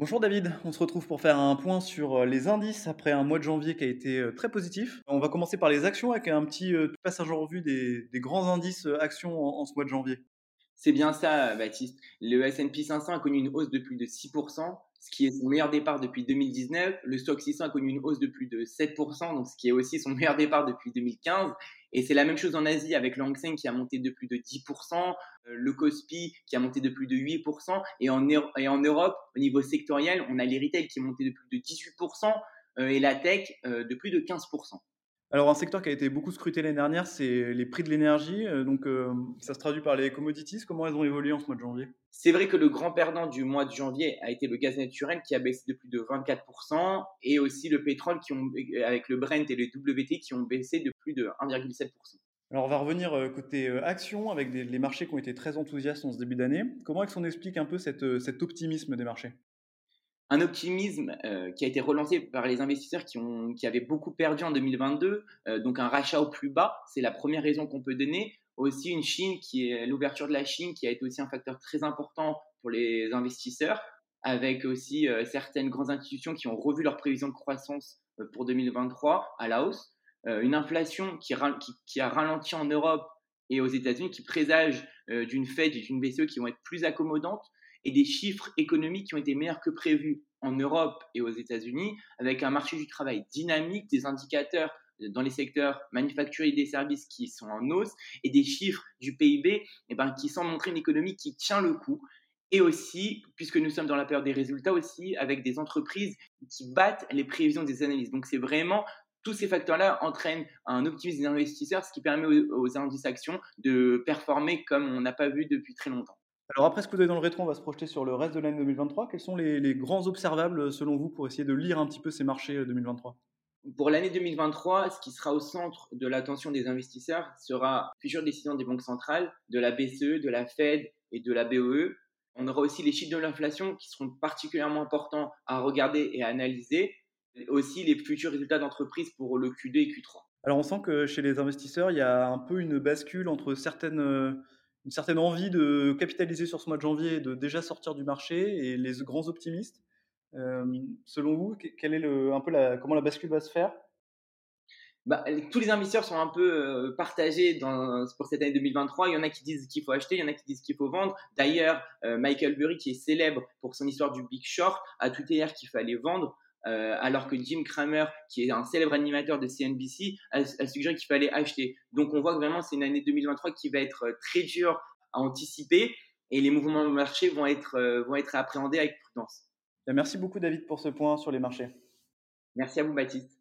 Bonjour David, on se retrouve pour faire un point sur euh, les indices après un mois de janvier qui a été euh, très positif. On va commencer par les actions avec un petit euh, passage en revue des, grands indices actions en, ce mois de janvier. C'est bien ça, Baptiste. Le S&P 500 a connu une hausse de plus de 6%, ce qui est son meilleur départ depuis 2019. Le Stock 600 a connu une hausse de plus de 7%, donc ce qui est aussi son meilleur départ depuis 2015. Et c'est la même chose en Asie avec le qui a monté de plus de 10%, le Kospi qui a monté de plus de 8%, et en, et en Europe, au niveau sectoriel, on a les retail qui est monté de plus de 18% et la tech de plus de 15%. Alors, un secteur qui a été beaucoup scruté l'année dernière, c'est les prix de l'énergie. Euh, donc, euh, ça se traduit par les commodities. Comment elles ont évolué en ce mois de janvier? C'est vrai que le grand perdant du mois de janvier a été le gaz naturel qui a baissé de plus de 24% et aussi le pétrole qui ont, avec le Brent et le WT qui ont baissé de plus de 1,7%. Alors, on va revenir euh, côté action avec les marchés qui ont été très enthousiastes en ce début d'année. Comment est-ce qu'on explique un peu cet optimisme des marchés? Un optimisme euh, qui a été relancé par les investisseurs qui, ont, qui avaient beaucoup perdu en 2022, euh, donc un rachat au plus bas, c'est la première raison qu'on peut donner. Aussi une Chine qui est l'ouverture de la Chine qui a été aussi un facteur très important pour les investisseurs, avec aussi euh, certaines grandes institutions qui ont revu leurs prévisions de croissance pour 2023 à la hausse, une inflation qui, qui, qui, a ralenti en Europe et aux États-Unis qui présage d'une Fed et d'une BCE qui vont être plus accommodantes et des chiffres économiques qui ont été meilleurs que prévus en Europe et aux États-Unis, avec un marché du travail dynamique, des indicateurs dans les secteurs manufacturiers et des services qui sont en hausse et des chiffres du PIB eh ben, qui semblent montrer une économie qui tient le coup. Et aussi, puisque nous sommes dans la période des résultats aussi, avec des entreprises qui battent les prévisions des analystes. Donc c'est vraiment tous ces facteurs-là entraînent un optimisme des investisseurs, ce qui permet aux indices actions de performer comme on n'a pas vu depuis très longtemps. Alors après ce coup d'œil dans le rétro, on va se projeter sur le reste de l'année 2023. Quels sont les, grands observables selon vous pour essayer de lire un petit peu ces marchés 2023 euh, pour l'année 2023, ce qui sera au centre de l'attention des investisseurs sera future décision des banques centrales, de la BCE, de la Fed et de la BOE. On aura aussi les chiffres de l'inflation qui seront particulièrement importants à regarder et à analyser. Et aussi les futurs résultats d'entreprise pour le Q2 et Q3. Alors on sent que chez les investisseurs, il y a un peu une bascule entre certaines euh, une certaine envie de capitaliser sur ce mois de janvier et de déjà sortir du marché et les grands optimistes. Selon vous, quel est un peu comment la bascule va se faire? Bah, tous les investisseurs sont un peu partagés pour cette année 2023. Il y en a qui disent qu'il faut acheter, il y en a qui disent qu'il faut vendre. D'ailleurs, Michael Burry, qui est célèbre pour son histoire du Big Short, a tout hier qu'il fallait vendre. Euh, alors que Jim Cramer, qui est un célèbre animateur de CNBC, a, suggéré qu'il fallait acheter. Donc on voit que vraiment c'est une année 2023 qui va être euh, très dure à anticiper et les mouvements de marché vont être, euh, vont être appréhendés avec prudence. Merci beaucoup David pour ce point sur les marchés. Merci à vous Baptiste.